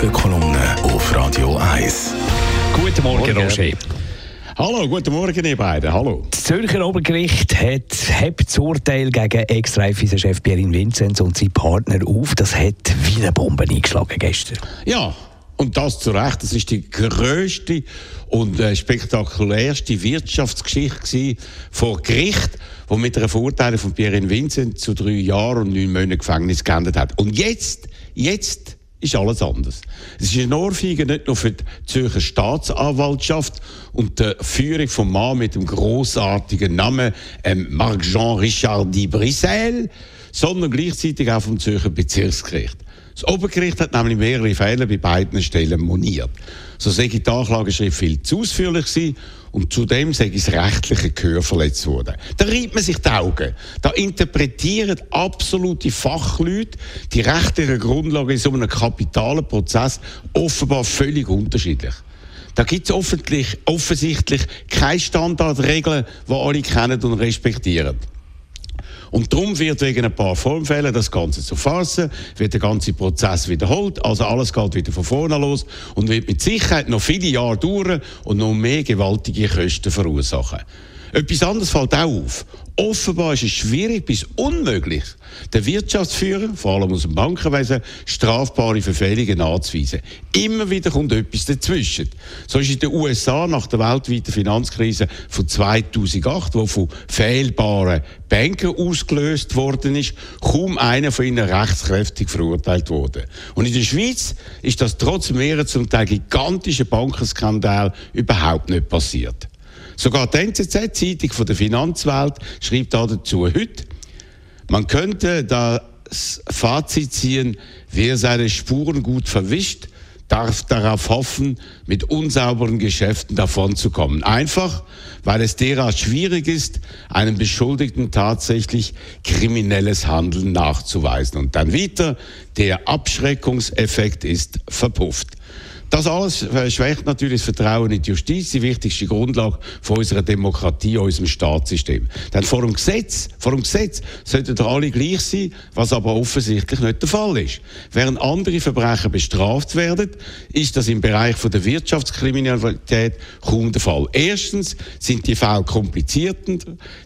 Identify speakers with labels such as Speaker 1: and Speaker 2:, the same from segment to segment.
Speaker 1: Morgenkolumne auf Radio 1.
Speaker 2: Guten Morgen, Morgen. Roger.
Speaker 3: Hallo, guten Morgen, ihr beiden. Hallo.
Speaker 2: Das Zürcher Obergericht hat, hebt das Urteil gegen Ex-Raiffeisen-Chef Pierin Vinzenz und seinen Partner auf. Das hat wie eine Bombe eingeschlagen gestern.
Speaker 3: Ja, und das zu Recht. Das ist die größte und äh, spektakulärste Wirtschaftsgeschichte vor Gericht, wo mit einer Verurteilung von Pierre Vincent zu drei Jahren und neun Monaten Gefängnis geendet hat. Und jetzt, jetzt ist alles anders. Es ist eine Ohrfeige nicht nur für die Zürcher Staatsanwaltschaft und die Führung vom Mann mit dem großartigen Namen ähm, Marc-Jean Richard Brissel, sondern gleichzeitig auch vom Zürcher Bezirksgericht. Das Obergericht hat nämlich mehrere Fehler bei beiden Stellen moniert. So sei die Anklageschrift viel zu ausführlich gewesen und zudem sei das rechtliche Gehör verletzt worden. Da reibt man sich die Augen. Da interpretieren absolute Fachleute die rechtliche Grundlage in so einem kapitalen Prozess offenbar völlig unterschiedlich. Da gibt es offensichtlich keine Standardregeln, die alle kennen und respektieren. Und darum wird wegen ein paar Formfällen das Ganze zu Farce, wird der ganze Prozess wiederholt, also alles geht wieder von vorne los und wird mit Sicherheit noch viele Jahre dauern und noch mehr gewaltige Kosten verursachen. Etwas anderes fällt auch auf. Offenbar ist es schwierig bis unmöglich, den Wirtschaftsführer, vor allem aus dem Bankenwesen, strafbare Verfehlungen nachzuweisen. Immer wieder kommt etwas dazwischen. So ist in den USA nach der weltweiten Finanzkrise von 2008, wo von fehlbaren Banken ausgelöst worden ist, kaum einer von ihnen rechtskräftig verurteilt worden. Und in der Schweiz ist das trotz mehrerer zum Teil gigantischen Bankenskandal überhaupt nicht passiert. Sogar die NZZ, Zeitung von der Finanzwelt, schreibt dazu heute, man könnte das Fazit ziehen, wer seine Spuren gut verwischt, darf darauf hoffen, mit unsauberen Geschäften davonzukommen. Einfach, weil es derart schwierig ist, einem Beschuldigten tatsächlich kriminelles Handeln nachzuweisen. Und dann wieder, der Abschreckungseffekt ist verpufft. Das alles schwächt natürlich das Vertrauen in die Justiz, die wichtigste Grundlage von unserer Demokratie, unserem Staatssystem. Denn vor dem Gesetz, vor dem Gesetz sollten doch alle gleich sein, was aber offensichtlich nicht der Fall ist. Während andere Verbrechen bestraft werden, ist das im Bereich von der Wirtschaftskriminalität kaum der Fall. Erstens sind die Fälle komplizierter,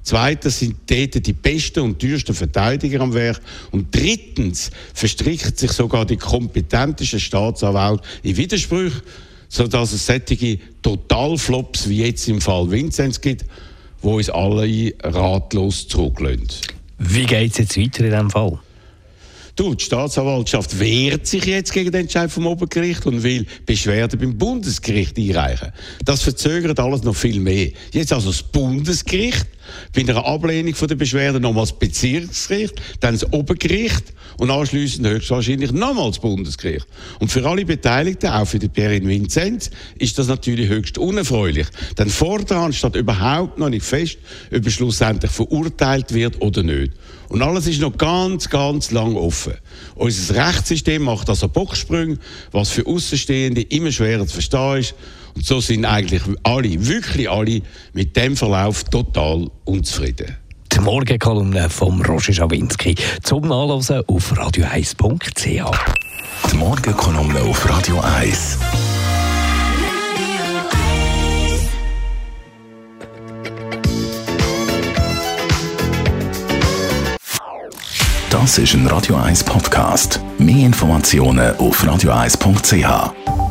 Speaker 3: zweitens sind dort die besten und teuersten Verteidiger am Werk und drittens verstrickt sich sogar die kompetentesten Staatsanwälte in Widersprüche Widersprüche, sodass es solche Totalflops wie jetzt im Fall Vinzenz gibt, wo uns alle ratlos zurücklassen.
Speaker 2: Wie geht es jetzt weiter in diesem Fall?
Speaker 3: Du, die Staatsanwaltschaft wehrt sich jetzt gegen den Entscheid vom Obergericht und will Beschwerde beim Bundesgericht einreichen. Das verzögert alles noch viel mehr. Jetzt also das Bundesgericht, bei einer Ablehnung der Beschwerde nochmals das Bezirksgericht, dann das Obergericht und anschließend höchstwahrscheinlich nochmals das Bundesgericht. Und für alle Beteiligten, auch für die Perin Vinzenz, ist das natürlich höchst unerfreulich. Denn vordran steht überhaupt noch nicht fest, ob er schlussendlich verurteilt wird oder nicht. Und alles ist noch ganz, ganz lang offen. Unser Rechtssystem macht also Bocksprünge, was für Außenstehende immer schwerer zu verstehen ist. Und so sind eigentlich alle, wirklich alle, mit dem Verlauf total unzufrieden.
Speaker 2: Die Morgenkolumne von Roger Schawinski zum Nachlesen auf radio1.ch.
Speaker 1: Die Morgenkolumne auf Radio 1. Das ist ein Radio 1 Podcast. Mehr Informationen auf radio1.ch.